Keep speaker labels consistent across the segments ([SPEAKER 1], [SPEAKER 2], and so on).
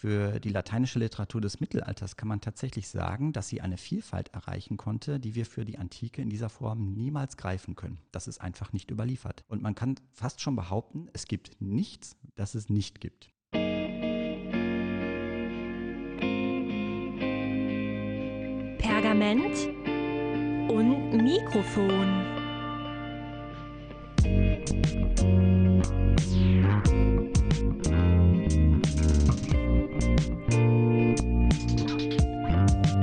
[SPEAKER 1] Für die lateinische Literatur des Mittelalters kann man tatsächlich sagen, dass sie eine Vielfalt erreichen konnte, die wir für die Antike in dieser Form niemals greifen können. Das ist einfach nicht überliefert. Und man kann fast schon behaupten, es gibt nichts, das es nicht gibt.
[SPEAKER 2] Pergament und Mikrofon.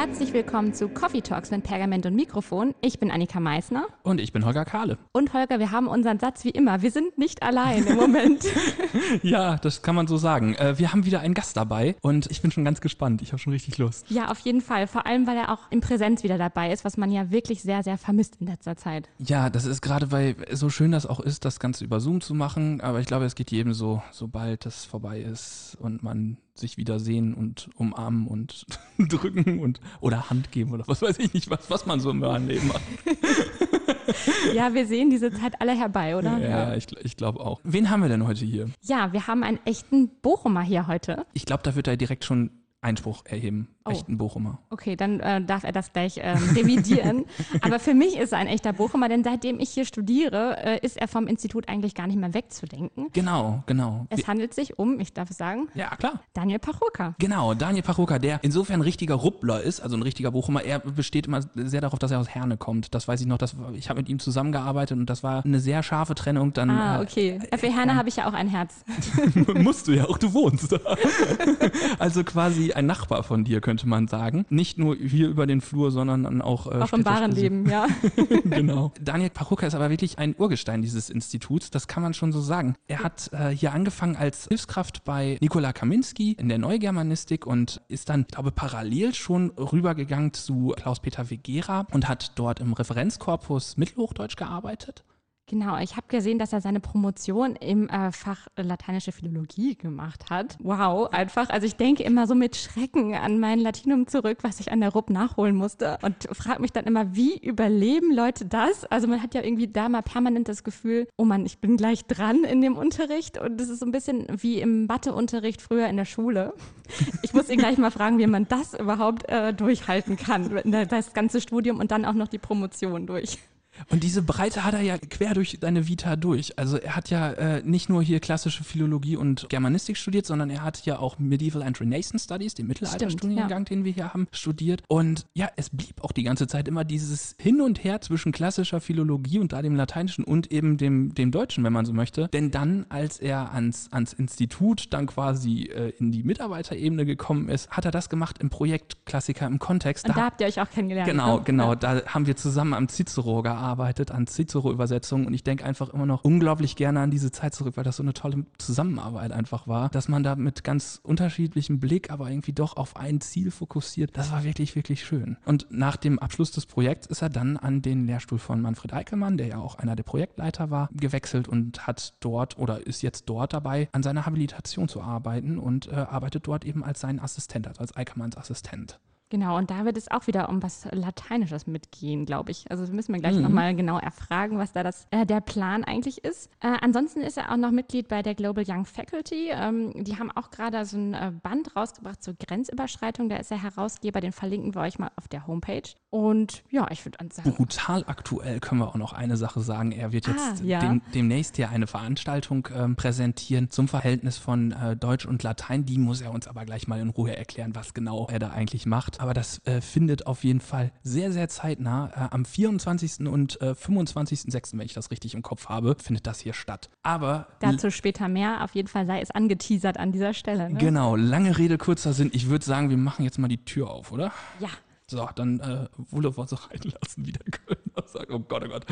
[SPEAKER 2] Herzlich willkommen zu Coffee Talks mit Pergament und Mikrofon. Ich bin Annika Meissner.
[SPEAKER 3] Und ich bin Holger Kahle.
[SPEAKER 2] Und Holger, wir haben unseren Satz wie immer. Wir sind nicht allein im Moment.
[SPEAKER 3] ja, das kann man so sagen. Äh, wir haben wieder einen Gast dabei und ich bin schon ganz gespannt. Ich habe schon richtig Lust.
[SPEAKER 2] Ja, auf jeden Fall. Vor allem, weil er auch in Präsenz wieder dabei ist, was man ja wirklich sehr, sehr vermisst in letzter Zeit.
[SPEAKER 3] Ja, das ist gerade, weil so schön das auch ist, das Ganze über Zoom zu machen. Aber ich glaube, es geht jedem so, sobald das vorbei ist und man sich wieder sehen und umarmen und drücken und oder Hand geben oder was weiß ich nicht, was, was man so im Leben macht.
[SPEAKER 2] ja, wir sehen diese Zeit alle herbei, oder?
[SPEAKER 3] Ja, ja. ich, ich glaube auch. Wen haben wir denn heute hier?
[SPEAKER 2] Ja, wir haben einen echten Bochumer hier heute.
[SPEAKER 3] Ich glaube, da wird er direkt schon Einspruch erheben. Oh. Echten Bochumer.
[SPEAKER 2] Okay, dann äh, darf er das gleich ähm, revidieren. Aber für mich ist er ein echter Bochumer, denn seitdem ich hier studiere, äh, ist er vom Institut eigentlich gar nicht mehr wegzudenken.
[SPEAKER 3] Genau, genau.
[SPEAKER 2] Es handelt sich um, ich darf es sagen,
[SPEAKER 3] ja klar,
[SPEAKER 2] Daniel Pachoka.
[SPEAKER 3] Genau, Daniel Pachoka, der insofern ein richtiger Ruppler ist, also ein richtiger Bochumer. Er besteht immer sehr darauf, dass er aus Herne kommt. Das weiß ich noch. Das, ich habe mit ihm zusammengearbeitet und das war eine sehr scharfe Trennung. Dann,
[SPEAKER 2] ah, äh, okay. Äh, Für Herne habe ich ja auch ein Herz.
[SPEAKER 3] Musst du ja, auch du wohnst da. also quasi ein Nachbar von dir, könnte man sagen nicht nur hier über den Flur, sondern dann auch
[SPEAKER 2] äh, Auch im wahren Leben, ja.
[SPEAKER 3] genau. Daniel Pachuka ist aber wirklich ein Urgestein dieses Instituts, das kann man schon so sagen. Er hat äh, hier angefangen als Hilfskraft bei Nikola Kaminski in der Neugermanistik und ist dann, ich glaube, parallel schon rübergegangen zu Klaus-Peter Vegera und hat dort im Referenzkorpus Mittelhochdeutsch gearbeitet.
[SPEAKER 2] Genau, ich habe gesehen, dass er seine Promotion im äh, Fach lateinische Philologie gemacht hat. Wow, einfach. Also ich denke immer so mit Schrecken an mein Latinum zurück, was ich an der RUB nachholen musste und frage mich dann immer, wie überleben Leute das? Also man hat ja irgendwie da mal permanent das Gefühl, oh Mann, ich bin gleich dran in dem Unterricht und das ist so ein bisschen wie im Matheunterricht früher in der Schule. Ich muss ihn gleich mal fragen, wie man das überhaupt äh, durchhalten kann, das ganze Studium und dann auch noch die Promotion durch.
[SPEAKER 3] Und diese Breite hat er ja quer durch seine Vita durch. Also er hat ja äh, nicht nur hier klassische Philologie und Germanistik studiert, sondern er hat ja auch Medieval and Renaissance Studies, den Mittelalterstudiengang, ja. den wir hier haben, studiert. Und ja, es blieb auch die ganze Zeit immer dieses Hin und Her zwischen klassischer Philologie und da dem Lateinischen und eben dem, dem Deutschen, wenn man so möchte. Denn dann, als er ans, ans Institut dann quasi äh, in die Mitarbeiterebene gekommen ist, hat er das gemacht im Projekt Klassiker im Kontext.
[SPEAKER 2] Und da, da habt ihr euch auch kennengelernt.
[SPEAKER 3] Genau, ne? genau. Ja. Da haben wir zusammen am Cicero gearbeitet gearbeitet an Cicero-Übersetzungen und ich denke einfach immer noch unglaublich gerne an diese Zeit zurück, weil das so eine tolle Zusammenarbeit einfach war, dass man da mit ganz unterschiedlichem Blick, aber irgendwie doch auf ein Ziel fokussiert. Das war wirklich, wirklich schön. Und nach dem Abschluss des Projekts ist er dann an den Lehrstuhl von Manfred Eickelmann, der ja auch einer der Projektleiter war, gewechselt und hat dort oder ist jetzt dort dabei, an seiner Habilitation zu arbeiten und äh, arbeitet dort eben als sein Assistent, also als Eickelmanns Assistent.
[SPEAKER 2] Genau, und da wird es auch wieder um was Lateinisches mitgehen, glaube ich. Also müssen wir gleich mhm. nochmal genau erfragen, was da das, äh, der Plan eigentlich ist. Äh, ansonsten ist er auch noch Mitglied bei der Global Young Faculty. Ähm, die haben auch gerade so ein äh, Band rausgebracht zur Grenzüberschreitung. Da ist er Herausgeber, den verlinken wir euch mal auf der Homepage. Und ja, ich würde sagen.
[SPEAKER 3] Brutal aktuell können wir auch noch eine Sache sagen. Er wird jetzt ah, ja. dem, demnächst hier eine Veranstaltung ähm, präsentieren zum Verhältnis von äh, Deutsch und Latein. Die muss er uns aber gleich mal in Ruhe erklären, was genau er da eigentlich macht aber das äh, findet auf jeden Fall sehr, sehr zeitnah. Äh, am 24. und äh, 25.06., wenn ich das richtig im Kopf habe, findet das hier statt. Aber.
[SPEAKER 2] Dazu später mehr. Auf jeden Fall sei es angeteasert an dieser Stelle. Ne?
[SPEAKER 3] Genau. Lange Rede, kurzer Sinn. Ich würde sagen, wir machen jetzt mal die Tür auf, oder?
[SPEAKER 2] Ja.
[SPEAKER 3] So, dann äh, wir uns reinlassen, wie der Kölner sagt. Oh Gott, oh Gott.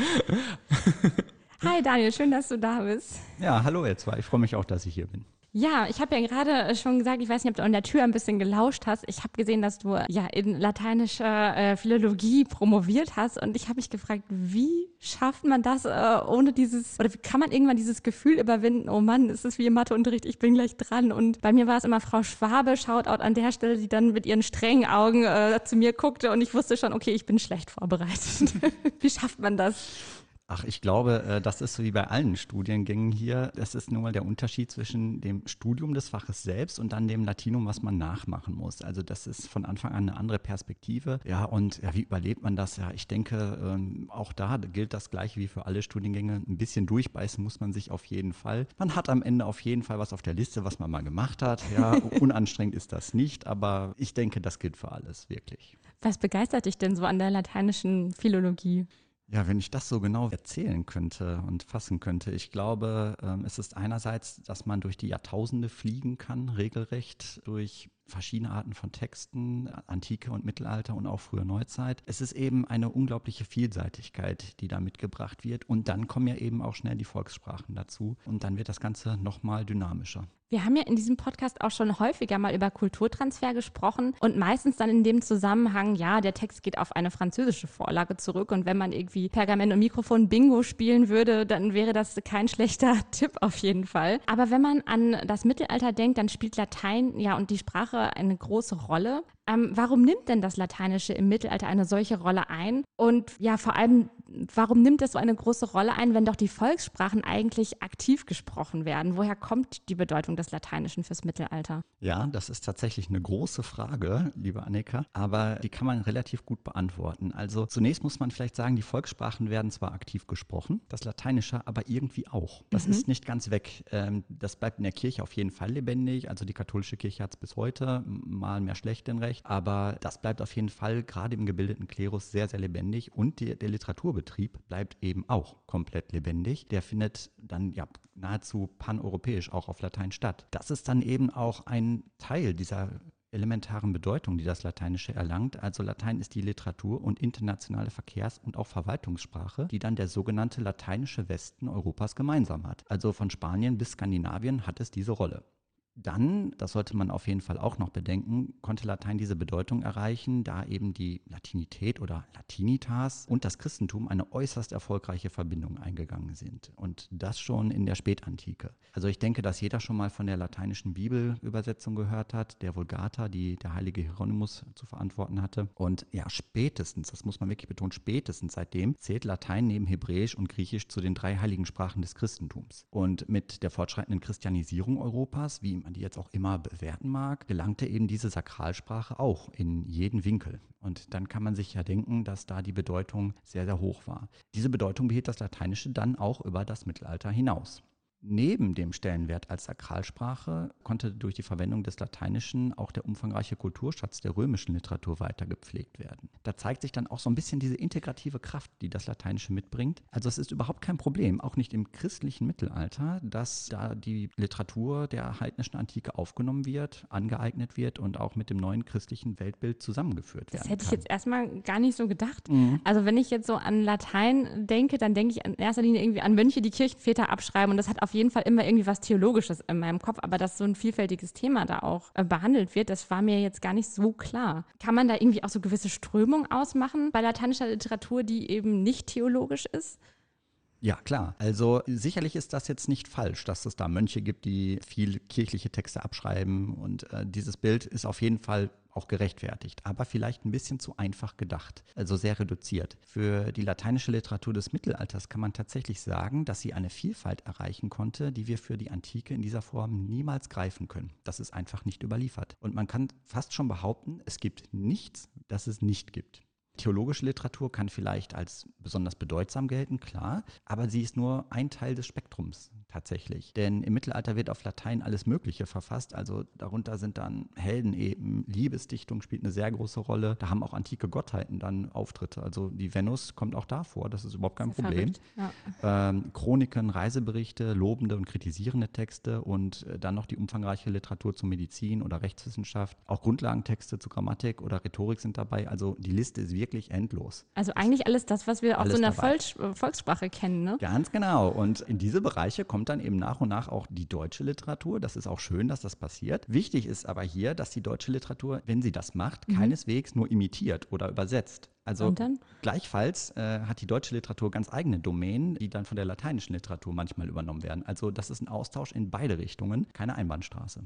[SPEAKER 2] Hi Daniel, schön, dass du da bist.
[SPEAKER 1] Ja, hallo ihr zwei. Ich freue mich auch, dass ich hier bin.
[SPEAKER 2] Ja, ich habe ja gerade schon gesagt, ich weiß nicht, ob du an der Tür ein bisschen gelauscht hast. Ich habe gesehen, dass du ja in lateinischer äh, Philologie promoviert hast und ich habe mich gefragt, wie schafft man das äh, ohne dieses, oder wie kann man irgendwann dieses Gefühl überwinden, oh Mann, ist es wie im Matheunterricht, ich bin gleich dran. Und bei mir war es immer Frau Schwabe, Shoutout an der Stelle, die dann mit ihren strengen Augen äh, zu mir guckte und ich wusste schon, okay, ich bin schlecht vorbereitet. wie schafft man das?
[SPEAKER 1] Ach, ich glaube, äh, das ist so wie bei allen Studiengängen hier. Das ist nun mal der Unterschied zwischen dem Studium des Faches selbst und dann dem Latinum, was man nachmachen muss. Also das ist von Anfang an eine andere Perspektive. Ja, und ja, wie überlebt man das? Ja, ich denke, ähm, auch da gilt das gleiche wie für alle Studiengänge. Ein bisschen durchbeißen muss man sich auf jeden Fall. Man hat am Ende auf jeden Fall was auf der Liste, was man mal gemacht hat. Ja, unanstrengend ist das nicht, aber ich denke, das gilt für alles, wirklich.
[SPEAKER 2] Was begeistert dich denn so an der lateinischen Philologie?
[SPEAKER 1] Ja, wenn ich das so genau erzählen könnte und fassen könnte. Ich glaube, ähm, es ist einerseits, dass man durch die Jahrtausende fliegen kann, regelrecht durch verschiedene Arten von Texten, Antike und Mittelalter und auch frühe Neuzeit. Es ist eben eine unglaubliche Vielseitigkeit, die da mitgebracht wird. Und dann kommen ja eben auch schnell die Volkssprachen dazu. Und dann wird das Ganze nochmal dynamischer.
[SPEAKER 2] Wir haben ja in diesem Podcast auch schon häufiger mal über Kulturtransfer gesprochen und meistens dann in dem Zusammenhang, ja, der Text geht auf eine französische Vorlage zurück und wenn man irgendwie Pergament und Mikrofon Bingo spielen würde, dann wäre das kein schlechter Tipp auf jeden Fall. Aber wenn man an das Mittelalter denkt, dann spielt Latein ja und die Sprache eine große Rolle. Ähm, warum nimmt denn das Lateinische im Mittelalter eine solche Rolle ein? Und ja, vor allem, warum nimmt es so eine große Rolle ein, wenn doch die Volkssprachen eigentlich aktiv gesprochen werden? Woher kommt die Bedeutung des Lateinischen fürs Mittelalter?
[SPEAKER 1] Ja, das ist tatsächlich eine große Frage, liebe Annika, aber die kann man relativ gut beantworten. Also zunächst muss man vielleicht sagen, die Volkssprachen werden zwar aktiv gesprochen, das Lateinische aber irgendwie auch. Das mhm. ist nicht ganz weg. Ähm, das bleibt in der Kirche auf jeden Fall lebendig. Also die katholische Kirche hat es bis heute, mal mehr schlecht denn recht. Aber das bleibt auf jeden Fall gerade im gebildeten Klerus sehr, sehr lebendig. Und die, der Literaturbetrieb bleibt eben auch komplett lebendig. Der findet dann ja nahezu paneuropäisch auch auf Latein statt. Das ist dann eben auch ein Teil dieser elementaren Bedeutung, die das Lateinische erlangt. Also Latein ist die Literatur und internationale Verkehrs- und auch Verwaltungssprache, die dann der sogenannte lateinische Westen Europas gemeinsam hat. Also von Spanien bis Skandinavien hat es diese Rolle. Dann, das sollte man auf jeden Fall auch noch bedenken, konnte Latein diese Bedeutung erreichen, da eben die Latinität oder Latinitas und das Christentum eine äußerst erfolgreiche Verbindung eingegangen sind. Und das schon in der Spätantike. Also ich denke, dass jeder schon mal von der lateinischen Bibelübersetzung gehört hat, der Vulgata, die der heilige Hieronymus zu verantworten hatte. Und ja, spätestens, das muss man wirklich betonen, spätestens seitdem zählt Latein neben Hebräisch und Griechisch zu den drei heiligen Sprachen des Christentums. Und mit der fortschreitenden Christianisierung Europas, wie man die jetzt auch immer bewerten mag, gelangte eben diese Sakralsprache auch in jeden Winkel. Und dann kann man sich ja denken, dass da die Bedeutung sehr, sehr hoch war. Diese Bedeutung behielt das Lateinische dann auch über das Mittelalter hinaus. Neben dem Stellenwert als Sakralsprache konnte durch die Verwendung des Lateinischen auch der umfangreiche Kulturschatz der römischen Literatur weiter gepflegt werden. Da zeigt sich dann auch so ein bisschen diese integrative Kraft, die das Lateinische mitbringt. Also es ist überhaupt kein Problem, auch nicht im christlichen Mittelalter, dass da die Literatur der heidnischen Antike aufgenommen wird, angeeignet wird und auch mit dem neuen christlichen Weltbild zusammengeführt wird.
[SPEAKER 2] Das hätte kann. ich jetzt erstmal gar nicht so gedacht. Mhm. Also wenn ich jetzt so an Latein denke, dann denke ich in erster Linie irgendwie an Mönche, die Kirchenväter abschreiben und das hat auf jeden Fall immer irgendwie was Theologisches in meinem Kopf, aber dass so ein vielfältiges Thema da auch äh, behandelt wird, das war mir jetzt gar nicht so klar. Kann man da irgendwie auch so gewisse Strömungen ausmachen bei lateinischer Literatur, die eben nicht theologisch ist?
[SPEAKER 1] Ja, klar. Also sicherlich ist das jetzt nicht falsch, dass es da Mönche gibt, die viel kirchliche Texte abschreiben. Und äh, dieses Bild ist auf jeden Fall auch gerechtfertigt, aber vielleicht ein bisschen zu einfach gedacht, also sehr reduziert. Für die lateinische Literatur des Mittelalters kann man tatsächlich sagen, dass sie eine Vielfalt erreichen konnte, die wir für die Antike in dieser Form niemals greifen können. Das ist einfach nicht überliefert. Und man kann fast schon behaupten, es gibt nichts, das es nicht gibt. Theologische Literatur kann vielleicht als besonders bedeutsam gelten, klar, aber sie ist nur ein Teil des Spektrums tatsächlich. Denn im Mittelalter wird auf Latein alles Mögliche verfasst, also darunter sind dann Helden eben, Liebesdichtung spielt eine sehr große Rolle, da haben auch antike Gottheiten dann Auftritte, also die Venus kommt auch da vor, das ist überhaupt kein ist Problem. Ja. Ähm, Chroniken, Reiseberichte, lobende und kritisierende Texte und äh, dann noch die umfangreiche Literatur zur Medizin oder Rechtswissenschaft, auch Grundlagentexte zur Grammatik oder Rhetorik sind dabei, also die Liste ist wirklich wirklich endlos.
[SPEAKER 2] Also eigentlich alles das, was wir aus
[SPEAKER 1] Alles
[SPEAKER 2] so einer
[SPEAKER 1] dabei.
[SPEAKER 2] Volks Volkssprache kennen, ne?
[SPEAKER 1] Ganz genau. Und in diese Bereiche kommt dann eben nach und nach auch die deutsche Literatur. Das ist auch schön, dass das passiert. Wichtig ist aber hier, dass die deutsche Literatur, wenn sie das macht, keineswegs nur imitiert oder übersetzt. Also gleichfalls äh, hat die deutsche Literatur ganz eigene Domänen, die dann von der lateinischen Literatur manchmal übernommen werden. Also das ist ein Austausch in beide Richtungen, keine Einbahnstraße.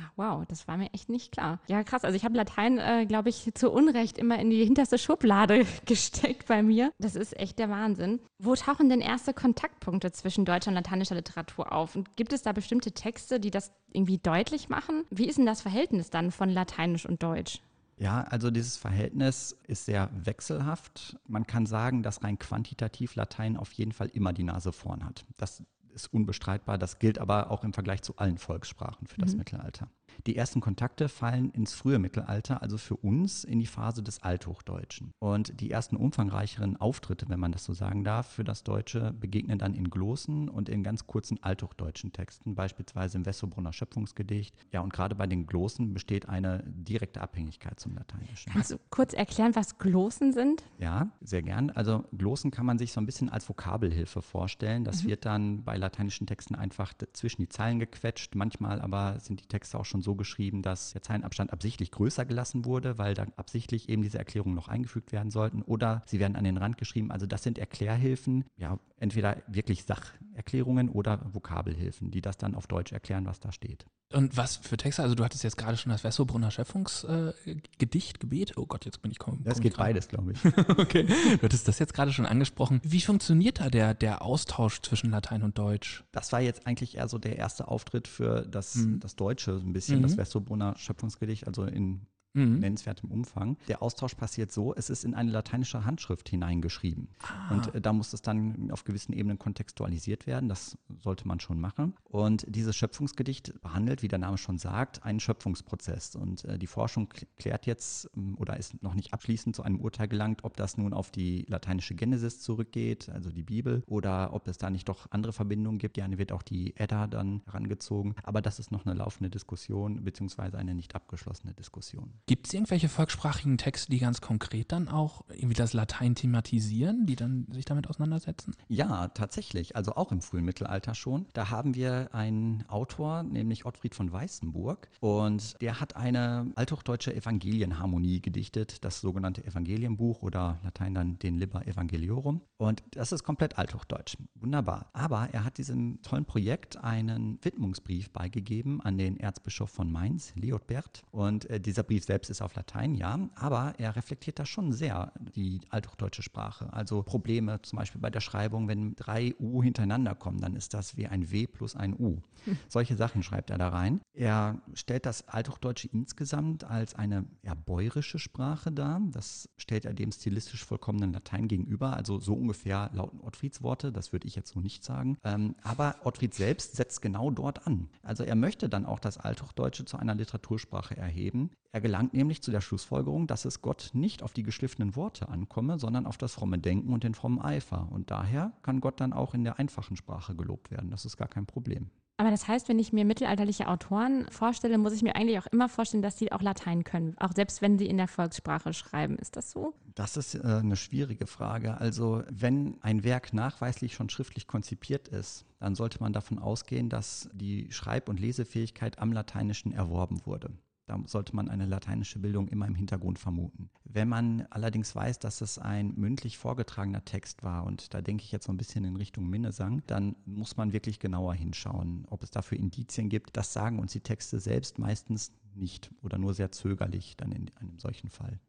[SPEAKER 2] Ah, wow, das war mir echt nicht klar. Ja, krass. Also ich habe Latein, äh, glaube ich, zu Unrecht immer in die hinterste Schublade gesteckt bei mir. Das ist echt der Wahnsinn. Wo tauchen denn erste Kontaktpunkte zwischen deutscher und lateinischer Literatur auf? Und gibt es da bestimmte Texte, die das irgendwie deutlich machen? Wie ist denn das Verhältnis dann von Lateinisch und Deutsch?
[SPEAKER 1] Ja, also dieses Verhältnis ist sehr wechselhaft. Man kann sagen, dass rein quantitativ Latein auf jeden Fall immer die Nase vorn hat. Das ist unbestreitbar. Das gilt aber auch im Vergleich zu allen Volkssprachen für das Mittelalter. Die ersten Kontakte fallen ins frühe Mittelalter, also für uns in die Phase des Althochdeutschen. Und die ersten umfangreicheren Auftritte, wenn man das so sagen darf, für das Deutsche begegnen dann in Glossen und in ganz kurzen althochdeutschen Texten, beispielsweise im Wessobrunner Schöpfungsgedicht. Ja, und gerade bei den Glossen besteht eine direkte Abhängigkeit zum Lateinischen.
[SPEAKER 2] Kannst du kurz erklären, was Glossen sind?
[SPEAKER 1] Ja, sehr gern. Also Glossen kann man sich so ein bisschen als Vokabelhilfe vorstellen. Das wird dann bei lateinischen Texten einfach zwischen die Zeilen gequetscht. Manchmal aber sind die Texte auch schon so geschrieben, dass der Zeilenabstand absichtlich größer gelassen wurde, weil da absichtlich eben diese Erklärungen noch eingefügt werden sollten. Oder sie werden an den Rand geschrieben. Also das sind Erklärhilfen, ja, entweder wirklich Sacherklärungen oder Vokabelhilfen, die das dann auf Deutsch erklären, was da steht.
[SPEAKER 3] Und was für Texte? Also du hattest jetzt gerade schon das Wessobrunner Schöpfungsgedicht, äh, Gebet. Oh Gott, jetzt bin ich kaum.
[SPEAKER 1] Das geht beides, glaube ich.
[SPEAKER 3] Okay, du hattest das jetzt gerade schon angesprochen. Wie funktioniert da der, der Austausch zwischen Latein und Deutsch?
[SPEAKER 1] Das war jetzt eigentlich eher so der erste Auftritt für das,
[SPEAKER 3] Mhm.
[SPEAKER 1] das Deutsche, ein bisschen,
[SPEAKER 3] Mhm.
[SPEAKER 1] das Wessobrunner Schöpfungsgedicht, also in
[SPEAKER 3] Mhm.
[SPEAKER 1] nennenswertem Umfang. Der Austausch passiert so, es ist in eine lateinische Handschrift hineingeschrieben.
[SPEAKER 3] Ah.
[SPEAKER 1] Und äh, da muss es dann auf gewissen Ebenen kontextualisiert werden. Das sollte man schon machen. Und dieses Schöpfungsgedicht behandelt, wie der Name schon sagt, einen Schöpfungsprozess. Und äh, die Forschung kl- klärt jetzt ähm, oder ist noch nicht abschließend zu einem Urteil gelangt, ob das nun auf die lateinische Genesis zurückgeht, also die Bibel, oder ob es da nicht doch andere Verbindungen gibt. Gerne wird auch die Edda dann herangezogen. Aber das ist noch eine laufende Diskussion, beziehungsweise eine nicht abgeschlossene Diskussion.
[SPEAKER 3] Gibt es irgendwelche volkssprachigen Texte, die ganz konkret dann auch irgendwie das Latein thematisieren, die dann sich damit auseinandersetzen?
[SPEAKER 1] Ja, tatsächlich. Also auch im frühen Mittelalter schon. Da haben wir einen Autor, nämlich Ottfried von Weißenburg. Und der hat eine althochdeutsche Evangelienharmonie gedichtet, das sogenannte Evangelienbuch oder Latein dann den Liber Evangeliorum. Und das ist komplett althochdeutsch. Wunderbar. Aber er hat diesem tollen Projekt einen Widmungsbrief beigegeben an den Erzbischof von Mainz, Leotbert. Und äh, dieser Brief selbst ist auf Latein, ja. Aber er reflektiert da schon sehr die althochdeutsche Sprache. Also Probleme zum Beispiel bei der Schreibung, wenn drei U hintereinander kommen, dann ist das wie ein W plus ein U. Solche Sachen schreibt er da rein. Er stellt das Althochdeutsche insgesamt als eine ja, bäuerische Sprache dar. Das stellt er dem stilistisch vollkommenen Latein gegenüber. Also so ungefähr lauten Ottfrieds Worte. Das würde ich jetzt so nicht sagen. Ähm, aber Ottfried selbst setzt genau dort an. Also er möchte dann auch das Althochdeutsche zu einer Literatursprache erheben. Er gelangt nämlich zu der Schlussfolgerung, dass es Gott nicht auf die geschliffenen Worte ankomme, sondern auf das fromme Denken und den frommen Eifer. Und daher kann Gott dann auch in der einfachen Sprache gelobt werden. Das ist gar kein Problem.
[SPEAKER 2] Aber das heißt, wenn ich mir mittelalterliche Autoren vorstelle, muss ich mir eigentlich auch immer vorstellen, dass sie auch Latein können, auch selbst wenn sie in der Volkssprache schreiben. Ist das so?
[SPEAKER 1] Das ist äh, eine schwierige Frage. Also wenn ein Werk nachweislich schon schriftlich konzipiert ist, dann sollte man davon ausgehen, dass die Schreib- und Lesefähigkeit am Lateinischen erworben wurde. Da sollte man eine lateinische Bildung immer im Hintergrund vermuten. Wenn man allerdings weiß, dass es ein mündlich vorgetragener Text war, und da denke ich jetzt so ein bisschen in Richtung Minnesang, dann muss man wirklich genauer hinschauen, ob es dafür Indizien gibt. Das sagen uns die Texte selbst meistens nicht oder nur sehr zögerlich dann in einem solchen Fall.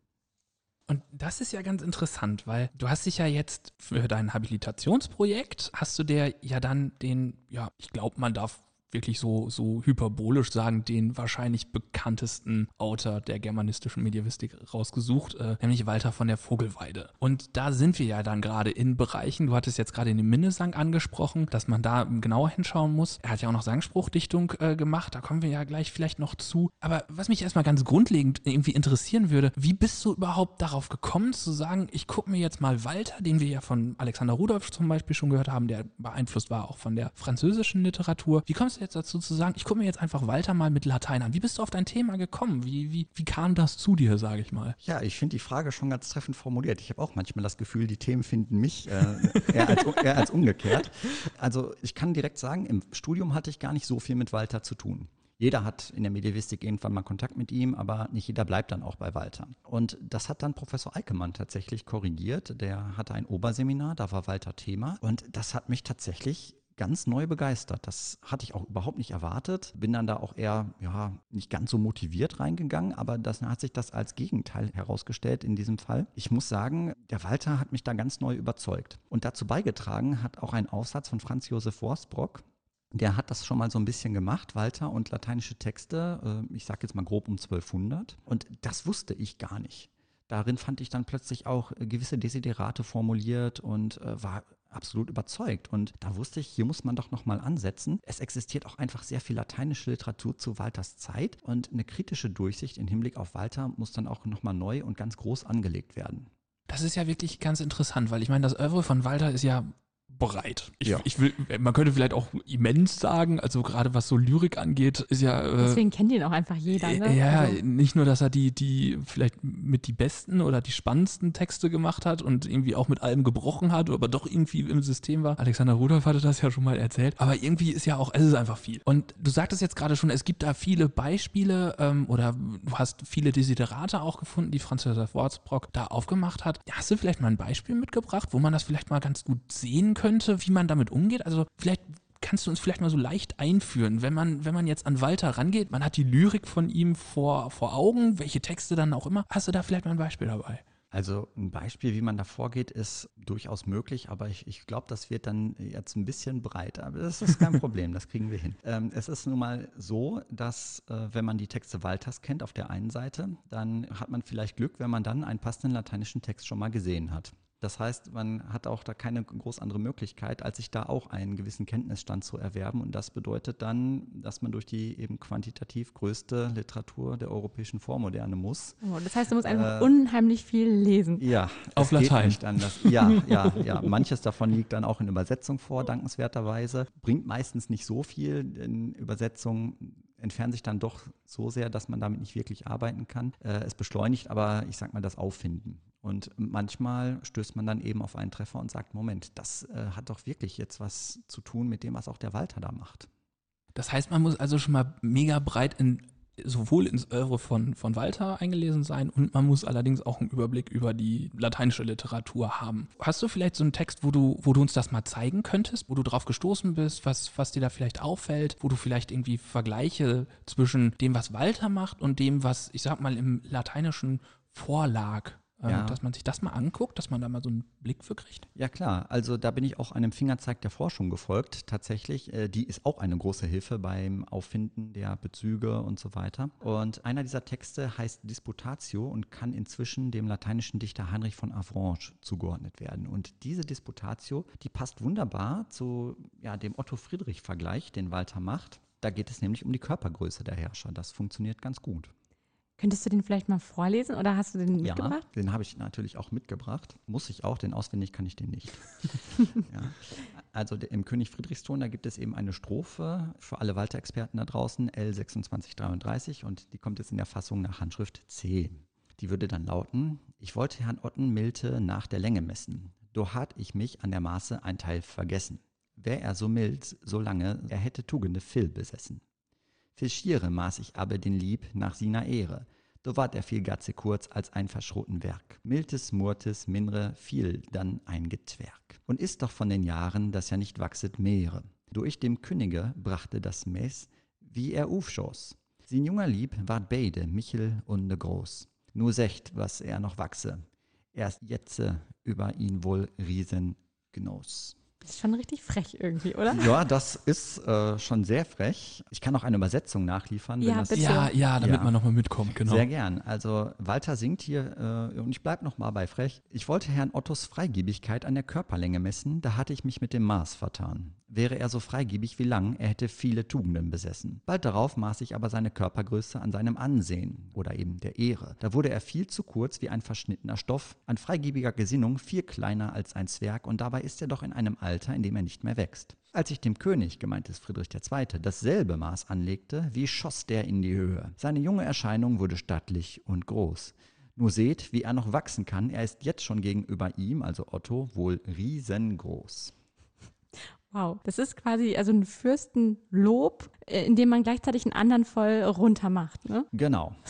[SPEAKER 3] Und das ist ja ganz interessant, weil du hast dich ja jetzt für dein Habilitationsprojekt, hast du dir ja dann den, ja, ich glaube, man darf wirklich so, so hyperbolisch sagen, den wahrscheinlich bekanntesten Autor der germanistischen Medievistik rausgesucht, äh, nämlich Walter von der Vogelweide. Und da sind wir ja dann gerade in Bereichen, du hattest jetzt gerade in dem Minnesang angesprochen, dass man da genauer hinschauen muss. Er hat ja auch noch Sangspruchdichtung äh, gemacht, da kommen wir ja gleich vielleicht noch zu. Aber was mich erstmal ganz grundlegend irgendwie interessieren würde, wie bist du überhaupt darauf gekommen zu sagen, ich gucke mir jetzt mal Walter, den wir ja von Alexander Rudolph zum Beispiel schon gehört haben, der beeinflusst war auch von der französischen Literatur. Wie kommst du jetzt dazu zu sagen, ich gucke mir jetzt einfach Walter mal mit Latein an. Wie bist du auf dein Thema gekommen? Wie, wie, wie kam das zu dir, sage ich mal?
[SPEAKER 1] Ja, ich finde die Frage schon ganz treffend formuliert. Ich habe auch manchmal das Gefühl, die Themen finden mich äh, eher, als, eher als umgekehrt. Also ich kann direkt sagen, im Studium hatte ich gar nicht so viel mit Walter zu tun. Jeder hat in der Medievistik irgendwann mal Kontakt mit ihm, aber nicht jeder bleibt dann auch bei Walter. Und das hat dann Professor Eikemann tatsächlich korrigiert. Der hatte ein Oberseminar, da war Walter Thema. Und das hat mich tatsächlich ganz neu begeistert. Das hatte ich auch überhaupt nicht erwartet. Bin dann da auch eher, ja, nicht ganz so motiviert reingegangen, aber das hat sich das als Gegenteil herausgestellt in diesem Fall. Ich muss sagen, der Walter hat mich da ganz neu überzeugt. Und dazu beigetragen hat auch ein Aufsatz von Franz Josef Worsbrock, der hat das schon mal so ein bisschen gemacht, Walter, und lateinische Texte, äh, ich sage jetzt mal grob um 1200. Und das wusste ich gar nicht. Darin fand ich dann plötzlich auch gewisse Desiderate formuliert und äh, war absolut überzeugt. Und da wusste ich, hier muss man doch nochmal ansetzen. Es existiert auch einfach sehr viel lateinische Literatur zu Walters Zeit und eine kritische Durchsicht im Hinblick auf Walter muss dann auch nochmal neu und ganz groß angelegt werden.
[SPEAKER 3] Das ist ja wirklich ganz interessant, weil ich meine, das Oeuvre von Walter ist ja breit. Ich,
[SPEAKER 1] Ja.
[SPEAKER 3] ich will, man könnte vielleicht auch immens sagen, also gerade was so Lyrik angeht, ist ja. Äh,
[SPEAKER 2] Deswegen kennt ihn auch einfach jeder. Ne?
[SPEAKER 3] Ja,
[SPEAKER 2] Also,
[SPEAKER 3] nicht nur, dass er die, die vielleicht mit die besten oder die spannendsten Texte gemacht hat und irgendwie auch mit allem gebrochen hat, aber doch irgendwie im System war. Alexander Rudolph hatte das ja schon mal erzählt. Aber irgendwie ist ja auch, es ist einfach viel. Und du sagtest jetzt gerade schon, es gibt da viele Beispiele ähm, oder du hast viele Desiderate auch gefunden, die Franz Josef Wurzbrock da aufgemacht hat. Hast du vielleicht mal ein Beispiel mitgebracht, wo man das vielleicht mal ganz gut sehen könnte, wie man damit umgeht? Also vielleicht kannst du uns vielleicht mal so leicht einführen, wenn man, wenn man jetzt an Walter rangeht, man hat die Lyrik von ihm vor, vor Augen, welche Texte dann auch immer. Hast du da vielleicht mal ein Beispiel dabei?
[SPEAKER 1] Also ein Beispiel, wie man da vorgeht, ist durchaus möglich, aber ich, ich glaube, das wird dann jetzt ein bisschen breit. Aber das ist kein Problem, das kriegen wir hin. Ähm, es ist nun mal so, dass äh, wenn man die Texte Walters kennt auf der einen Seite, dann hat man vielleicht Glück, wenn man dann einen passenden lateinischen Text schon mal gesehen hat. Das heißt, man hat auch da keine groß andere Möglichkeit, als sich da auch einen gewissen Kenntnisstand zu erwerben. Und das bedeutet dann, dass man durch die eben quantitativ größte Literatur der europäischen Vormoderne muss.
[SPEAKER 2] oh, das heißt, du musst einfach
[SPEAKER 1] Äh,
[SPEAKER 2] unheimlich viel lesen.
[SPEAKER 1] Ja,
[SPEAKER 3] Auf
[SPEAKER 1] es geht
[SPEAKER 3] Latein.
[SPEAKER 1] nicht anders. Ja, ja, ja. Manches davon liegt dann auch in Übersetzung vor, dankenswerterweise. Bringt meistens nicht so viel, denn Übersetzungen entfernen sich dann doch so sehr, dass man damit nicht wirklich arbeiten kann. Äh, es beschleunigt aber, ich sag mal, das Auffinden. Und manchmal stößt man dann eben auf einen Treffer und sagt, Moment, das äh, hat doch wirklich jetzt was zu tun mit dem, was auch der Walter da macht.
[SPEAKER 3] Das heißt, man muss also schon mal mega breit in sowohl ins Oeuvre von, von Walter eingelesen sein und man muss allerdings auch einen Überblick über die lateinische Literatur haben. Hast du vielleicht so einen Text, wo du, wo du uns das mal zeigen könntest, wo du drauf gestoßen bist, was, was dir da vielleicht auffällt, wo du vielleicht irgendwie Vergleiche zwischen dem, was Walter macht und dem, was, ich sag mal, im Lateinischen vorlag,
[SPEAKER 1] Ja.
[SPEAKER 3] dass man sich das mal anguckt, dass man da mal so einen Blick für kriegt?
[SPEAKER 1] Ja klar, also da bin ich auch einem Fingerzeig der Forschung gefolgt, tatsächlich. Äh, Die ist auch eine große Hilfe beim Auffinden der Bezüge und so weiter. Und einer dieser Texte heißt Disputatio und kann inzwischen dem lateinischen Dichter Heinrich von Avranches zugeordnet werden. Und diese Disputatio, die passt wunderbar zu ja, dem Otto-Friedrich-Vergleich, den Walter macht. Da geht es nämlich um die Körpergröße der Herrscher. Das funktioniert ganz gut.
[SPEAKER 2] Könntest du den vielleicht mal vorlesen oder hast du den mitgebracht?
[SPEAKER 1] Ja, den habe ich natürlich auch mitgebracht. Muss ich auch, denn auswendig kann ich den nicht. ja. Also im König Friedrichsthon, da gibt es eben eine Strophe für alle Walter-Experten da draußen, L2633, und die kommt jetzt in der Fassung nach Handschrift C. Die würde dann lauten, ich wollte Herrn Otten Milte nach der Länge messen, doch hat ich mich an der Maße ein Teil vergessen. Wär er so mild, so lange, er hätte Tugende viel besessen. Viel Schiere maß ich aber den Lieb nach sina Ehre. Do ward er viel gatze kurz als ein verschroten Werk. Miltes, murtes, minre, viel dann ein Getwerk. Und ist doch von den Jahren, dass ja nicht wachset Meere. Durch dem Könige brachte das Mess, wie er aufschoss. Sin junger Lieb ward beide, Michel und ne Groß. Nur secht, was er noch wachse. Erst jetze über ihn wohl Riesen genoss.
[SPEAKER 2] Das ist schon richtig frech irgendwie, oder?
[SPEAKER 1] Ja, das ist äh, schon sehr frech. Ich kann auch eine Übersetzung nachliefern.
[SPEAKER 2] Ja,
[SPEAKER 1] das
[SPEAKER 2] bitte.
[SPEAKER 3] Ja, ja, damit
[SPEAKER 1] Ja.
[SPEAKER 3] man nochmal mitkommt, genau.
[SPEAKER 1] Sehr gern. Also Walter singt hier, äh, und ich bleib noch mal bei frech. Ich wollte Herrn Ottos Freigebigkeit an der Körperlänge messen, da hatte ich mich mit dem Maß vertan. Wäre er so freigebig wie lang, er hätte viele Tugenden besessen. Bald darauf maß sich aber seine Körpergröße an seinem Ansehen oder eben der Ehre. Da wurde er viel zu kurz wie ein verschnittener Stoff, an freigebiger Gesinnung viel kleiner als ein Zwerg und dabei ist er doch in einem Alter, in dem er nicht mehr wächst. Als sich dem König, gemeint ist Friedrich II., dasselbe Maß anlegte, wie schoss der in die Höhe. Seine junge Erscheinung wurde stattlich und groß. Nur seht, wie er noch wachsen kann. Er ist jetzt schon gegenüber ihm, also Otto, wohl riesengroß.
[SPEAKER 2] Wow, das ist quasi also ein Fürstenlob, äh, in dem man gleichzeitig einen anderen voll runtermacht, ne?
[SPEAKER 1] Genau.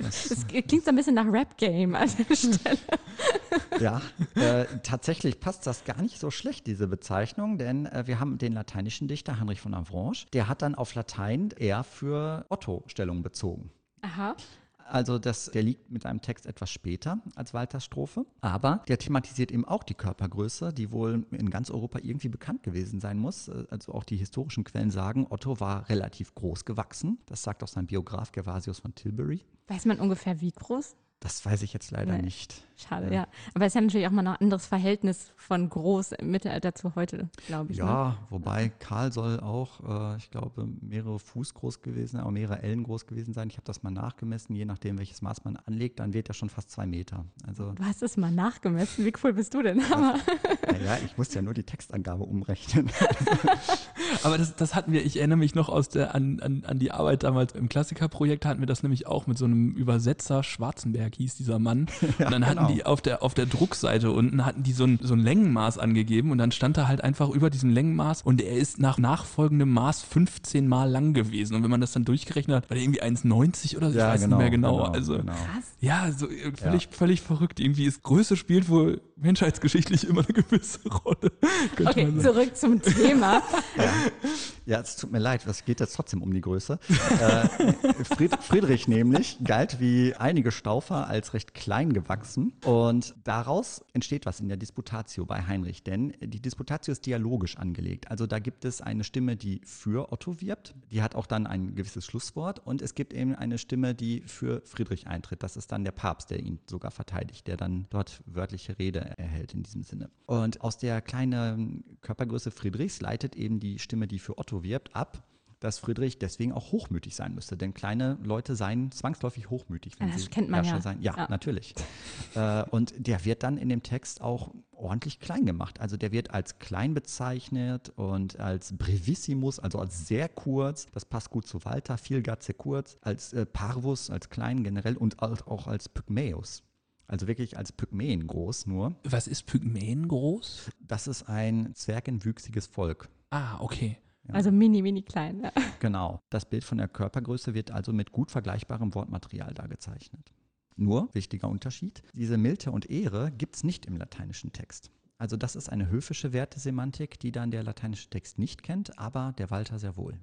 [SPEAKER 2] Das klingt so ein bisschen nach Rap-Game an der Stelle.
[SPEAKER 1] Ja, äh, tatsächlich passt das gar nicht so schlecht, diese Bezeichnung, denn äh, wir haben den lateinischen Dichter Heinrich von Avranches, der hat dann auf Latein eher für Otto Stellung bezogen.
[SPEAKER 2] Aha.
[SPEAKER 1] Also das, der liegt mit einem Text etwas später als Walters Strophe, aber der thematisiert eben auch die Körpergröße, die wohl in ganz Europa irgendwie bekannt gewesen sein muss. Also auch die historischen Quellen sagen, Otto war relativ groß gewachsen. Das sagt auch sein Biograf Gervasius von Tilbury.
[SPEAKER 2] Weiß man ungefähr wie groß?
[SPEAKER 1] Das weiß ich jetzt leider
[SPEAKER 2] Nee.
[SPEAKER 1] nicht.
[SPEAKER 2] Schade,
[SPEAKER 1] Ja.
[SPEAKER 2] ja. Aber es ist ja natürlich auch mal ein anderes Verhältnis von groß im Mittelalter zu heute, glaube ich. Ne?
[SPEAKER 1] Ja, wobei Karl soll auch, äh, ich glaube, mehrere Fuß groß gewesen sein, auch mehrere Ellen groß gewesen sein. Ich habe das mal nachgemessen, je nachdem, welches Maß man anlegt, dann wird er schon fast zwei Meter. Also,
[SPEAKER 2] Du hast es mal nachgemessen. Wie cool bist du denn? Aber
[SPEAKER 1] naja, ich musste ja nur die Textangabe umrechnen.
[SPEAKER 3] Aber das, das hatten wir, ich erinnere mich noch aus der, an, an, an die Arbeit damals im Klassikerprojekt, hatten wir das nämlich auch mit so einem Übersetzer, Schwarzenberg hieß dieser Mann. und dann hatten
[SPEAKER 1] genau.
[SPEAKER 3] die auf der, auf der Druckseite unten, hatten die so ein, so ein Längenmaß angegeben und dann stand da halt einfach über diesem Längenmaß und er ist nach nachfolgendem Maß 15 Mal lang gewesen. Und wenn man das dann durchgerechnet hat, war der irgendwie 1,90 oder so, ich weiß nicht mehr genau. also,
[SPEAKER 1] genau.
[SPEAKER 2] krass.
[SPEAKER 3] ja, so äh, völlig, völlig verrückt. Irgendwie ist Größe spielt wohl menschheitsgeschichtlich immer eine gewisse Rolle. könnte
[SPEAKER 2] okay, zurück zum Thema.
[SPEAKER 1] Ja, es tut mir leid, es geht jetzt trotzdem um die Größe. äh, Fried, Friedrich nämlich galt wie einige Staufer als recht klein gewachsen und daraus entsteht was in der Disputatio bei Heinrich, denn die Disputatio ist dialogisch angelegt. Also da gibt es eine Stimme, die für Otto wirbt, die hat auch dann ein gewisses Schlusswort und es gibt eben eine Stimme, die für Friedrich eintritt. Das ist dann der Papst, der ihn sogar verteidigt, der dann dort wörtliche Rede erhält in diesem Sinne. Und aus der kleinen Körpergröße Friedrichs leitet eben die Stimme, die für Otto wirbt, ab, dass Friedrich deswegen auch hochmütig sein müsste. Denn kleine Leute seien zwangsläufig hochmütig, wenn
[SPEAKER 2] Ja, das
[SPEAKER 1] sie
[SPEAKER 2] kennt man
[SPEAKER 1] Herrscher
[SPEAKER 2] ja.
[SPEAKER 1] sein. Ja,
[SPEAKER 2] Ja.
[SPEAKER 1] natürlich. äh, und der wird dann in dem Text auch ordentlich klein gemacht. Also der wird als klein bezeichnet und als brevissimus, also als sehr kurz. Das passt gut zu Walter, viel gar sehr kurz. Als äh, parvus, als klein generell und als- auch als Pygmäus. Also wirklich als Pygmäen groß nur.
[SPEAKER 3] Was ist Pygmäen groß?
[SPEAKER 1] Das ist ein zwergenwüchsiges Volk.
[SPEAKER 3] Ah, okay.
[SPEAKER 2] Also mini, mini klein. Ja.
[SPEAKER 1] Genau. Das Bild von der Körpergröße wird also mit gut vergleichbarem Wortmaterial dargezeichnet. Nur, wichtiger Unterschied, diese Milde und Ehre gibt es nicht im lateinischen Text. Also das ist eine höfische Wertesemantik, die dann der lateinische Text nicht kennt, aber der Walter sehr wohl.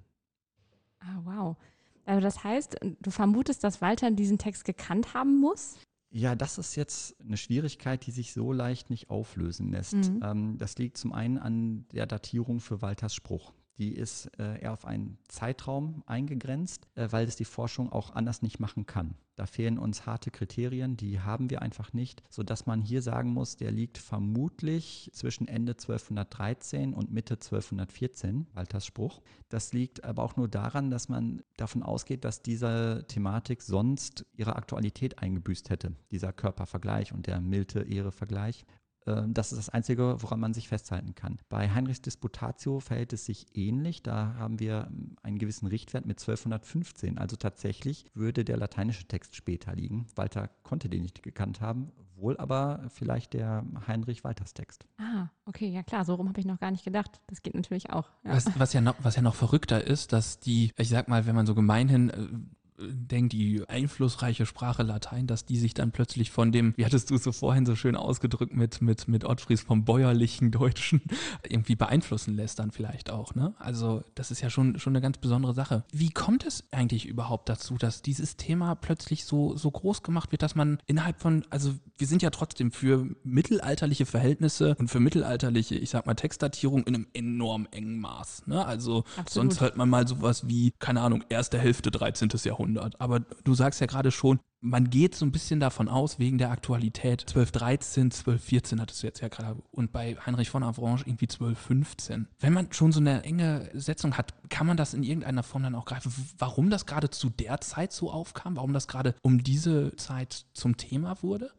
[SPEAKER 2] Ah, wow. Also das heißt, du vermutest, dass Walter diesen Text gekannt haben muss?
[SPEAKER 1] Ja, das ist jetzt eine Schwierigkeit, die sich so leicht nicht auflösen lässt.
[SPEAKER 2] Mhm.
[SPEAKER 1] Ähm, das liegt zum einen an der Datierung für Walters Spruch. Die ist äh, eher auf einen Zeitraum eingegrenzt, äh, weil es die Forschung auch anders nicht machen kann. Da fehlen uns harte Kriterien, die haben wir einfach nicht, sodass man hier sagen muss, der liegt vermutlich zwischen Ende 1213 und Mitte 1214, Walters Spruch. Das liegt aber auch nur daran, dass man davon ausgeht, dass diese Thematik sonst ihre Aktualität eingebüßt hätte, dieser Körpervergleich und der milde Ehre-Vergleich. Ähm, Das ist das Einzige, woran man sich festhalten kann. Bei Heinrichs Disputatio verhält es sich ähnlich. Da haben wir ähm, einen gewissen Richtwert mit 1215. Also tatsächlich würde der lateinische Text später liegen. Walter konnte den nicht gekannt haben, wohl aber vielleicht der Heinrich Walters Text.
[SPEAKER 2] Ah, okay, ja klar, so rum habe ich noch gar nicht gedacht. Das geht natürlich auch. Ja.
[SPEAKER 3] Was, was, ja noch, was ja noch verrückter ist, dass die, ich sag mal, wenn man so gemeinhin äh, denkt, die einflussreiche Sprache Latein, dass die sich dann plötzlich von dem, wie hattest du es so vorhin so schön ausgedrückt mit, mit, mit Ottfries vom bäuerlichen Deutschen irgendwie beeinflussen lässt dann vielleicht auch, ne? Also das ist ja schon, schon eine ganz besondere Sache. Wie kommt es eigentlich überhaupt dazu, dass dieses Thema plötzlich so, so groß gemacht wird, dass man innerhalb von, also wir sind ja trotzdem für mittelalterliche Verhältnisse und für mittelalterliche, ich sag mal, Textdatierung in einem enorm engen Maß, ne? Also
[SPEAKER 2] Absolut.
[SPEAKER 3] sonst hört man mal sowas wie, keine Ahnung, erste Hälfte 13. Jahrhundert. Aber du sagst ja gerade schon, man geht so ein bisschen davon aus, wegen der Aktualität, 1213, 1214 hattest du jetzt ja gerade und bei Heinrich von Avranches irgendwie 1215. Wenn man schon so eine enge Setzung hat, kann man das in irgendeiner Form dann auch greifen, warum das gerade zu der Zeit so aufkam, warum das gerade um diese Zeit zum Thema wurde?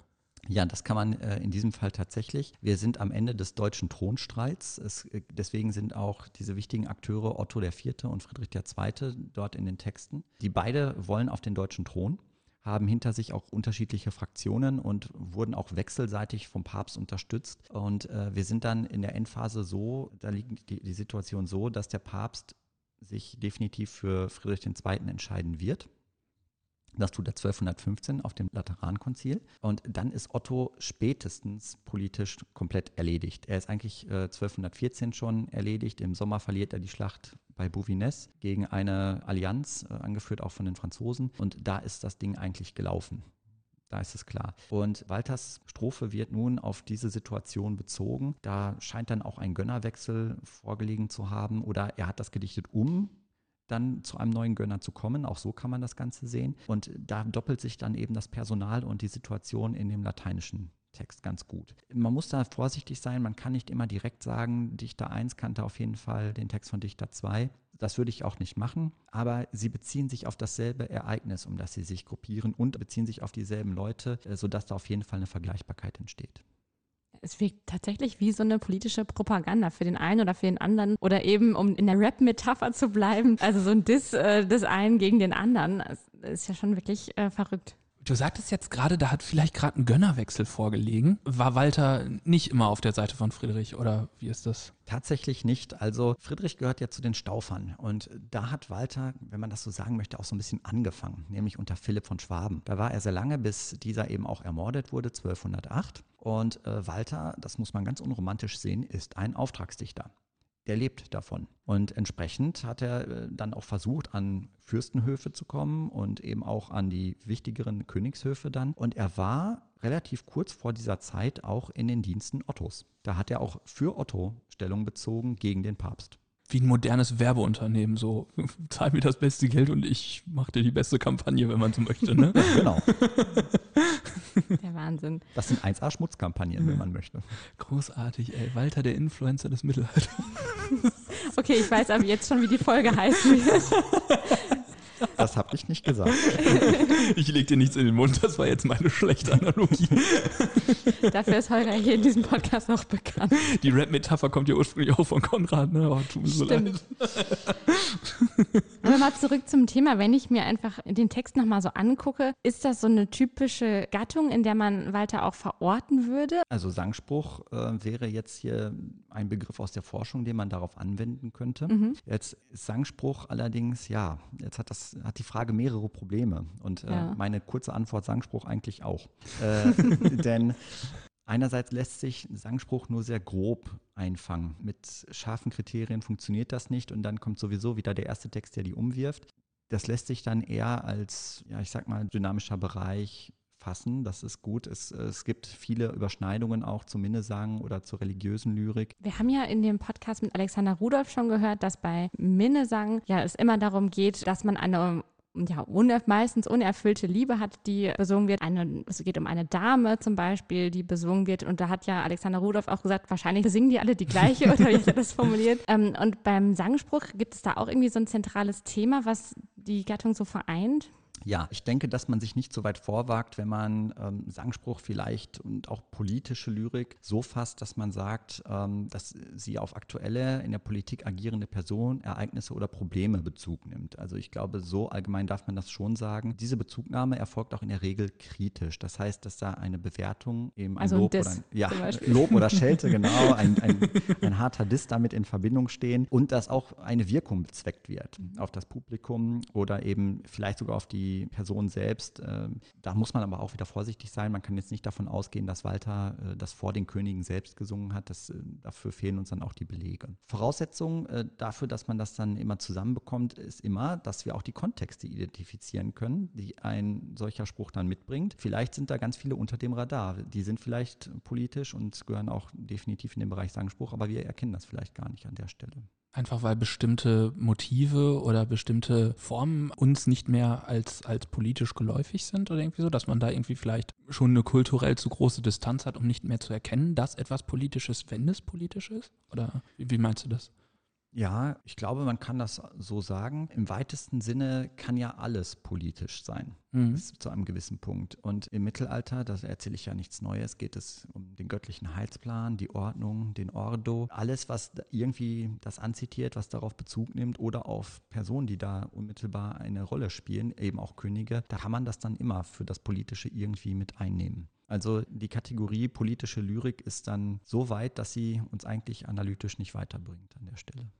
[SPEAKER 1] Ja, das kann man äh, in diesem Fall tatsächlich. Wir sind am Ende des deutschen Thronstreits. Es, äh, deswegen sind auch diese wichtigen Akteure Otto IV. und Friedrich II. dort in den Texten. Die beide wollen auf den deutschen Thron haben hinter sich auch unterschiedliche Fraktionen und wurden auch wechselseitig vom Papst unterstützt. Und äh, wir sind dann in der Endphase so, da liegt die, die Situation so, dass der Papst sich definitiv für Friedrich II. entscheiden wird. Das tut er 1215 auf dem Laterankonzil. Und dann ist Otto spätestens politisch komplett erledigt. Er ist eigentlich äh, 1214 schon erledigt. Im Sommer verliert er die Schlacht bei Bouvines gegen eine Allianz, äh, angeführt auch von den Franzosen. Und da ist das Ding eigentlich gelaufen. Da ist es klar. Und Walters Strophe wird nun auf diese Situation bezogen. Da scheint dann auch ein Gönnerwechsel vorgelegen zu haben oder er hat das gedichtet um dann zu einem neuen Gönner zu kommen. Auch so kann man das Ganze sehen. Und da doppelt sich dann eben das Personal und die Situation in dem lateinischen Text ganz gut. Man muss da vorsichtig sein, man kann nicht immer direkt sagen, Dichter 1 kannte auf jeden Fall den Text von Dichter 2. Das würde ich auch nicht machen, aber sie beziehen sich auf dasselbe Ereignis, um das sie sich gruppieren und beziehen sich auf dieselben Leute, äh, sodass da auf jeden Fall eine Vergleichbarkeit entsteht
[SPEAKER 2] es wirkt tatsächlich wie so eine politische Propaganda für den einen oder für den anderen oder eben, um in der Rap-Metapher zu bleiben, also so ein Diss äh, des einen gegen den anderen. Das ist ja schon wirklich äh, verrückt.
[SPEAKER 3] Du sagtest jetzt gerade, da hat vielleicht gerade ein Gönnerwechsel vorgelegen. War Walter nicht immer auf der Seite von Friedrich oder wie ist das?
[SPEAKER 1] Tatsächlich nicht. Also Friedrich gehört ja zu den Staufern und da hat Walter, wenn man das so sagen möchte, auch so ein bisschen angefangen, nämlich unter Philipp von Schwaben. Da war er sehr lange, bis dieser eben auch ermordet wurde, 1208. Und äh, Walter, das muss man ganz unromantisch sehen, ist ein Auftragsdichter der lebt davon. Und entsprechend hat er äh, dann auch versucht, an Fürstenhöfe zu kommen und eben auch an die wichtigeren Königshöfe dann. Und er war relativ kurz vor dieser Zeit auch in den Diensten Ottos. Da hat er auch für Otto Stellung bezogen gegen den Papst
[SPEAKER 3] wie ein modernes Werbeunternehmen. So, zahl mir das beste Geld und ich mache dir die beste Kampagne, wenn man so möchte. Ne?
[SPEAKER 1] genau.
[SPEAKER 2] Der Wahnsinn.
[SPEAKER 1] Das sind 1A-Schmutzkampagnen, wenn man möchte.
[SPEAKER 3] Großartig, ey. Walter, der Influencer des Mittelalters.
[SPEAKER 2] Okay, ich weiß aber jetzt schon, wie die Folge heißen wird.
[SPEAKER 1] Das habe ich nicht gesagt.
[SPEAKER 3] Ich leg dir nichts in den Mund, das war jetzt meine schlechte Analogie.
[SPEAKER 2] Dafür ist Holger hier in diesem Podcast auch bekannt.
[SPEAKER 3] Die Rap-Metapher kommt ja ursprünglich auch von Konrad, ne? Oh, tut mir so leid.
[SPEAKER 2] Aber mal zurück zum Thema. Wenn ich mir einfach den Text nochmal so angucke, ist das so eine typische Gattung, in der man Walter auch verorten würde?
[SPEAKER 1] Also Sangspruch äh, wäre jetzt hier ein Begriff aus der Forschung, den man darauf anwenden könnte. Mhm. Jetzt Sangspruch allerdings, ja, jetzt hat das hat die Frage mehrere Probleme. Und äh, ja. meine kurze Antwort Sangspruch eigentlich auch. Äh, denn einerseits lässt sich Sangspruch nur sehr grob einfangen. Mit scharfen Kriterien funktioniert das nicht und dann kommt sowieso wieder der erste Text, der die umwirft. Das lässt sich dann eher als, ja, ich sag mal, dynamischer Bereich fassen. Das ist gut. Es, es gibt viele Überschneidungen auch zum Minnesang oder zur religiösen Lyrik.
[SPEAKER 2] Wir haben ja in dem Podcast mit Alexander Rudolph schon gehört, dass bei Minnesang ja es immer darum geht, dass man eine ja, uner meistens unerfüllte Liebe hat, die besungen wird. Eine, es geht um eine Dame zum Beispiel, die besungen wird. Und da hat ja Alexander Rudolph auch gesagt, wahrscheinlich besingen die alle die gleiche, oder wie er das formuliert? Ähm, und beim Sangspruch gibt es da auch irgendwie so ein zentrales Thema, was die Gattung so vereint?
[SPEAKER 1] Ja, ich denke, dass man sich nicht so weit vorwagt, wenn man ähm, Sangspruch vielleicht und auch politische Lyrik so fasst, dass man sagt, ähm, dass sie auf aktuelle in der Politik agierende Personen, Ereignisse oder Probleme Bezug nimmt. Also ich glaube, so allgemein darf man das schon sagen. Diese Bezugnahme erfolgt auch in der Regel kritisch. Das heißt, dass da eine Bewertung, eben ein
[SPEAKER 2] also
[SPEAKER 1] Lob,
[SPEAKER 2] oder
[SPEAKER 1] ein, ja, Lob oder Schelte, genau, ein, ein, ein harter Diss damit in Verbindung stehen und dass auch eine Wirkung bezweckt wird mhm. auf das Publikum oder eben vielleicht sogar auf die Person selbst. Äh, da muss man aber auch wieder vorsichtig sein. Man kann jetzt nicht davon ausgehen, dass Walter äh, das vor den Königen selbst gesungen hat. Das, äh, dafür fehlen uns dann auch die Belege. Voraussetzung dafür, dass man das dann immer zusammenbekommt, ist immer, dass wir auch die Kontexte identifizieren können, die ein solcher Spruch dann mitbringt. Vielleicht sind da ganz viele unter dem Radar. Die sind vielleicht politisch und gehören auch definitiv in den Bereich Sangspruch, aber wir erkennen das vielleicht gar nicht an der Stelle.
[SPEAKER 3] Einfach weil bestimmte Motive oder bestimmte Formen uns nicht mehr als, als politisch geläufig sind oder irgendwie so, dass man da irgendwie vielleicht schon eine kulturell zu große Distanz hat, um nicht mehr zu erkennen, dass etwas politisch ist, wenn es politisch ist? Oder wie, wie meinst du das?
[SPEAKER 1] Ja, ich glaube, man kann das so sagen. Im weitesten Sinne kann ja alles politisch sein, mhm. bis zu einem gewissen Punkt. Und im Mittelalter, da erzähle ich ja nichts Neues, geht es um den göttlichen Heilsplan, die Ordnung, den Ordo. Alles, was irgendwie das anzitiert, was darauf Bezug nimmt oder auf Personen, die da unmittelbar eine Rolle spielen, eben auch Könige, da kann man das dann immer für das Politische irgendwie mit einnehmen. Also die Kategorie politische Lyrik ist dann so weit, dass sie uns eigentlich analytisch nicht weiterbringt an der Stelle.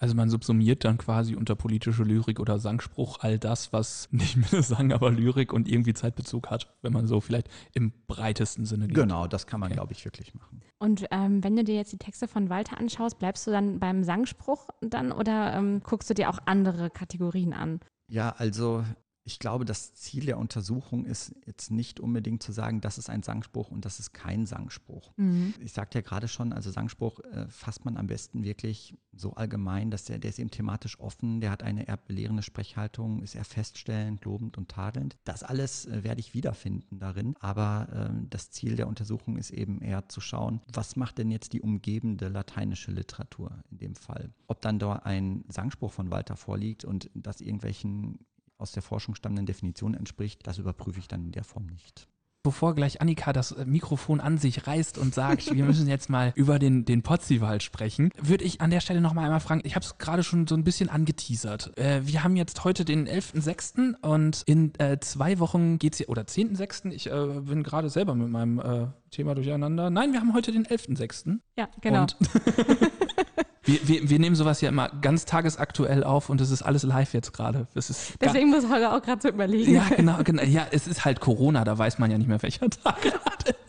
[SPEAKER 3] Also man subsumiert dann quasi unter politische Lyrik oder Sangspruch all das, was nicht mehr Sang, aber Lyrik und irgendwie Zeitbezug hat, wenn man so vielleicht im breitesten Sinne
[SPEAKER 1] geht. Genau, das kann man, okay. glaube ich, wirklich machen.
[SPEAKER 2] Und ähm, wenn du dir jetzt die Texte von Walter anschaust, bleibst du dann beim Sangspruch dann oder ähm, guckst du dir auch andere Kategorien an?
[SPEAKER 1] Ja, also ich glaube, das Ziel der Untersuchung ist jetzt nicht unbedingt zu sagen, das ist ein Sangspruch und das ist kein Sangspruch. Mhm. Ich sagte ja gerade schon, also Sangspruch äh, fasst man am besten wirklich so allgemein, dass der, der ist eben thematisch offen, der hat eine eher belehrende Sprechhaltung, ist eher feststellend, lobend und tadelnd. Das alles äh, werde ich wiederfinden darin, aber äh, das Ziel der Untersuchung ist eben eher zu schauen, was macht denn jetzt die umgebende lateinische Literatur in dem Fall? Ob dann da ein Sangspruch von Walter vorliegt und das irgendwelchen aus der Forschung stammenden Definition entspricht, das überprüfe ich dann in der Form nicht.
[SPEAKER 3] Bevor gleich Annika das äh, Mikrofon an sich reißt und sagt, wir müssen jetzt mal über den, den Potzival sprechen, würde ich an der Stelle noch mal einmal fragen, ich habe es gerade schon so ein bisschen angeteasert. Äh, wir haben jetzt heute den 11.06. und in äh, zwei Wochen geht es hier, oder 10.06., ich äh, bin gerade selber mit meinem äh, Thema durcheinander. Nein, wir haben heute den 11.06.
[SPEAKER 2] Ja, genau. Und
[SPEAKER 3] Wir, wir, wir, nehmen sowas ja immer ganz tagesaktuell auf und es ist alles live jetzt gerade.
[SPEAKER 2] Deswegen muss Holger auch gerade so überlegen.
[SPEAKER 3] Ja, genau, genau. Ja, es ist halt Corona, da weiß man ja nicht mehr, welcher Tag gerade ist.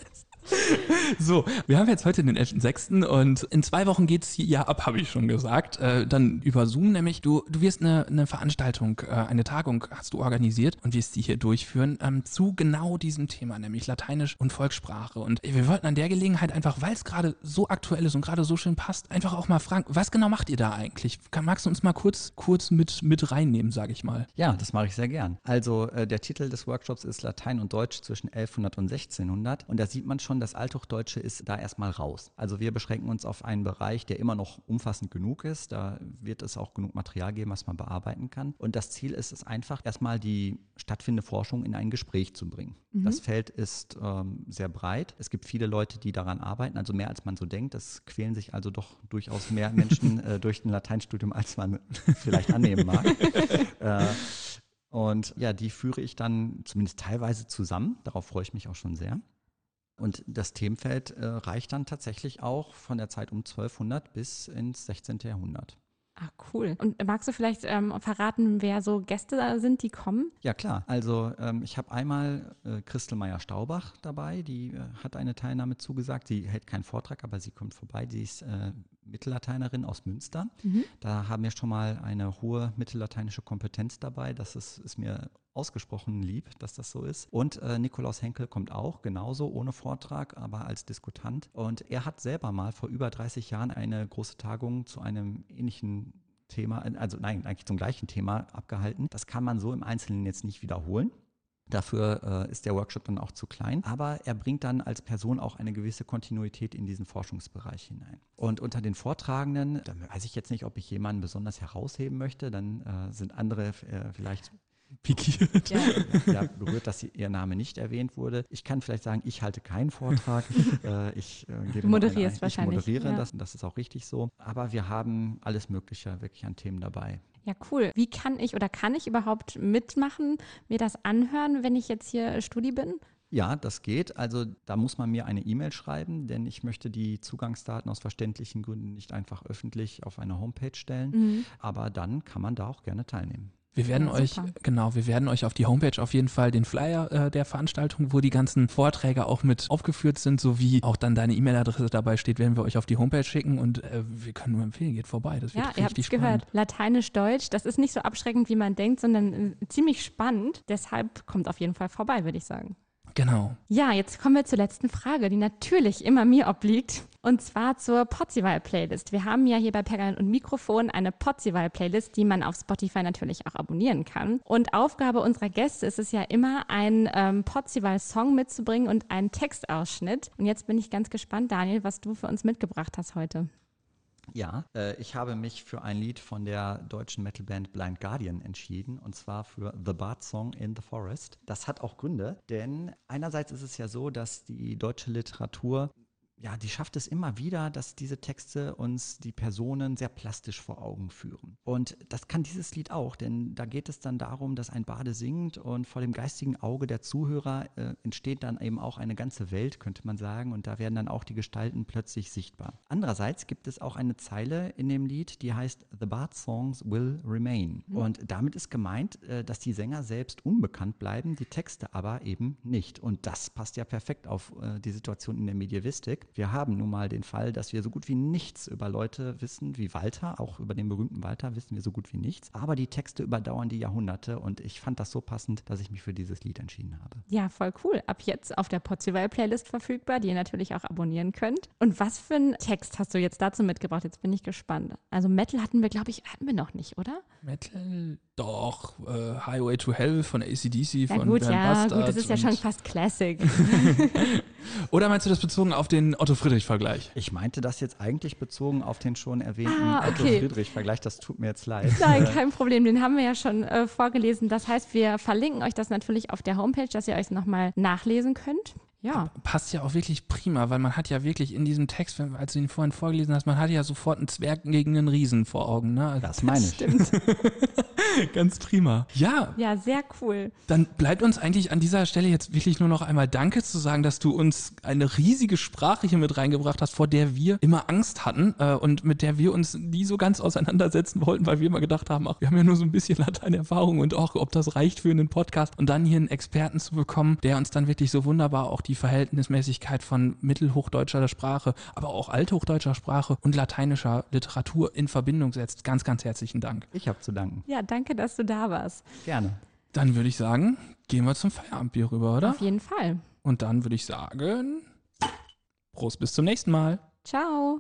[SPEAKER 3] So, wir haben jetzt heute den 11.06. und in zwei Wochen geht es hier ab, habe ich schon gesagt. Äh, dann über Zoom nämlich. Du, du wirst eine, eine Veranstaltung, äh, eine Tagung hast du organisiert und wirst die hier durchführen ähm, zu genau diesem Thema, nämlich Lateinisch und Volkssprache. Und wir wollten an der Gelegenheit einfach, weil es gerade so aktuell ist und gerade so schön passt, einfach auch mal fragen, was genau macht ihr da eigentlich? Magst du uns mal kurz, kurz mit, mit reinnehmen, sage ich mal?
[SPEAKER 1] Ja, das mache ich sehr gern. Also äh, der Titel des Workshops ist Latein und Deutsch zwischen 1100 und 1600 und da sieht man schon, dass Althochdeutsche ist da erstmal raus. Also wir beschränken uns auf einen Bereich, der immer noch umfassend genug ist. Da wird es auch genug Material geben, was man bearbeiten kann. Und das Ziel ist es einfach, erstmal die stattfindende Forschung in ein Gespräch zu bringen. Mhm. Das Feld ist ähm, sehr breit. Es gibt viele Leute, die daran arbeiten, also mehr als man so denkt. Es quälen sich also doch durchaus mehr Menschen äh, durch ein Lateinstudium, als man vielleicht annehmen mag. äh, und ja, die führe ich dann zumindest teilweise zusammen. Darauf freue ich mich auch schon sehr. Und das Themenfeld äh, reicht dann tatsächlich auch von der Zeit um 1200 bis ins 16. Jahrhundert.
[SPEAKER 2] Ah, cool. Und magst du vielleicht ähm, verraten, wer so Gäste sind, die kommen?
[SPEAKER 1] Ja, klar. Also ähm, ich habe einmal äh, Christel Meyer-Staubach dabei, die äh, hat eine Teilnahme zugesagt. Sie hält keinen Vortrag, aber sie kommt vorbei. Sie ist äh, Mittellateinerin aus Münster. Mhm. Da haben wir schon mal eine hohe mittellateinische Kompetenz dabei. Das ist, ist mir ausgesprochen lieb, dass das so ist. Und äh, Nikolaus Henkel kommt auch, genauso ohne Vortrag, aber als Diskutant. Und er hat selber mal vor über 30 Jahren eine große Tagung zu einem ähnlichen Thema, also nein, eigentlich zum gleichen Thema abgehalten. Das kann man so im Einzelnen jetzt nicht wiederholen. Dafür äh, ist der Workshop dann auch zu klein, aber er bringt dann als Person auch eine gewisse Kontinuität in diesen Forschungsbereich hinein. Und unter den Vortragenden, da weiß ich jetzt nicht, ob ich jemanden besonders herausheben möchte, dann äh, sind andere äh, vielleicht pikiert. Ja. ja, berührt, dass ihr Name nicht erwähnt wurde. Ich kann vielleicht sagen, ich halte keinen Vortrag. äh, ich äh, gebe
[SPEAKER 2] Moderierst
[SPEAKER 1] ein,
[SPEAKER 2] wahrscheinlich.
[SPEAKER 1] Ich moderiere ja. das und das ist auch richtig so. Aber wir haben alles Mögliche wirklich an Themen dabei.
[SPEAKER 2] Ja, cool. Wie kann ich oder kann ich überhaupt mitmachen, mir das anhören, wenn ich jetzt hier Studi bin?
[SPEAKER 1] Ja, das geht. Also da muss man mir eine E-Mail schreiben, denn ich möchte die Zugangsdaten aus verständlichen Gründen nicht einfach öffentlich auf eine Homepage stellen. Mhm. Aber dann kann man da auch gerne teilnehmen.
[SPEAKER 3] Wir werden ja, euch, genau, wir werden euch auf die Homepage auf jeden Fall den Flyer äh, der Veranstaltung, wo die ganzen Vorträge auch mit aufgeführt sind, sowie auch dann deine E-Mail-Adresse dabei steht, werden wir euch auf die Homepage schicken und äh, wir können nur empfehlen, geht vorbei. Das wird
[SPEAKER 2] ja,
[SPEAKER 3] richtig ihr
[SPEAKER 2] habt gehört. Lateinisch-Deutsch, das ist nicht so abschreckend, wie man denkt, sondern äh, ziemlich spannend. Deshalb kommt auf jeden Fall vorbei, würde ich sagen.
[SPEAKER 3] Genau.
[SPEAKER 2] Ja, jetzt kommen wir zur letzten Frage, die natürlich immer mir obliegt. Und zwar zur Potzival-Playlist. Wir haben ja hier bei Pergament und Mikrofon eine Potzival-Playlist, die man auf Spotify natürlich auch abonnieren kann. Und Aufgabe unserer Gäste ist es ja immer, einen ähm, Potzival-Song mitzubringen und einen Textausschnitt. Und jetzt bin ich ganz gespannt, Daniel, was du für uns mitgebracht hast heute.
[SPEAKER 1] Ja, äh, ich habe mich für ein Lied von der deutschen Metalband Blind Guardian entschieden und zwar für The Bard Song in the Forest. Das hat auch Gründe, denn einerseits ist es ja so, dass die deutsche Literatur ja, die schafft es immer wieder, dass diese Texte uns die Personen sehr plastisch vor Augen führen. Und das kann dieses Lied auch, denn da geht es dann darum, dass ein Bade singt und vor dem geistigen Auge der Zuhörer äh, entsteht dann eben auch eine ganze Welt, könnte man sagen, und da werden dann auch die Gestalten plötzlich sichtbar. Andererseits gibt es auch eine Zeile in dem Lied, die heißt The Bard Songs Will Remain. Mhm. Und damit ist gemeint, äh, dass die Sänger selbst unbekannt bleiben, die Texte aber eben nicht. Und das passt ja perfekt auf äh, die Situation in der Medievistik. Wir haben nun mal den Fall, dass wir so gut wie nichts über Leute wissen, wie Walter, auch über den berühmten Walter wissen wir so gut wie nichts. Aber die Texte überdauern die Jahrhunderte und ich fand das so passend, dass ich mich für dieses Lied entschieden habe.
[SPEAKER 2] Ja, voll cool. Ab jetzt auf der Potzival-Playlist verfügbar, die ihr natürlich auch abonnieren könnt. Und was für einen Text hast du jetzt dazu mitgebracht? Jetzt bin ich gespannt. Also Metal hatten wir, glaube ich, hatten wir noch nicht, oder?
[SPEAKER 3] Metal, doch. Äh, Highway to Hell von ACDC,
[SPEAKER 2] ja,
[SPEAKER 3] von
[SPEAKER 2] gut,
[SPEAKER 3] Bernd
[SPEAKER 2] ja,
[SPEAKER 3] Bastard
[SPEAKER 2] gut, das ist ja schon fast Classic.
[SPEAKER 3] Oder meinst du das bezogen auf den Otto-Friedrich-Vergleich?
[SPEAKER 1] Ich meinte das jetzt eigentlich bezogen auf den schon erwähnten
[SPEAKER 2] Ah,
[SPEAKER 1] Otto
[SPEAKER 2] okay.
[SPEAKER 1] Friedrich-Vergleich. Das tut mir jetzt leid.
[SPEAKER 2] Nein, kein Problem. Den haben wir ja schon äh, vorgelesen. Das heißt, wir verlinken euch das natürlich auf der Homepage, dass ihr euch nochmal nachlesen könnt. Ja.
[SPEAKER 3] Passt ja auch wirklich prima, weil man hat ja wirklich in diesem Text, wenn- als du ihn vorhin vorgelesen hast, man hat ja sofort einen Zwerg gegen einen Riesen vor Augen. Ne? Also
[SPEAKER 1] Das meine ich.
[SPEAKER 3] ganz prima. Ja,
[SPEAKER 2] Ja, sehr cool.
[SPEAKER 3] dann bleibt uns eigentlich an dieser Stelle jetzt wirklich nur noch einmal Danke zu sagen, dass du uns eine riesige Sprache hier mit reingebracht hast, vor der wir immer Angst hatten äh, und mit der wir uns nie so ganz auseinandersetzen wollten, weil wir immer gedacht haben, ach, wir haben ja nur so ein bisschen Lateinerfahrung und auch, ob das reicht für einen Podcast und dann hier einen Experten zu bekommen, der uns dann wirklich so wunderbar auch die Verhältnismäßigkeit von mittelhochdeutscher Sprache, aber auch althochdeutscher Sprache und lateinischer Literatur in Verbindung setzt. Ganz, ganz herzlichen Dank.
[SPEAKER 1] Ich habe zu danken.
[SPEAKER 2] Ja, danke, dass du da warst.
[SPEAKER 1] Gerne.
[SPEAKER 3] Dann würde ich sagen, gehen wir zum Feierabendbier rüber, oder?
[SPEAKER 2] Auf jeden Fall.
[SPEAKER 3] Und dann würde ich sagen, Prost, bis zum nächsten Mal.
[SPEAKER 2] Ciao.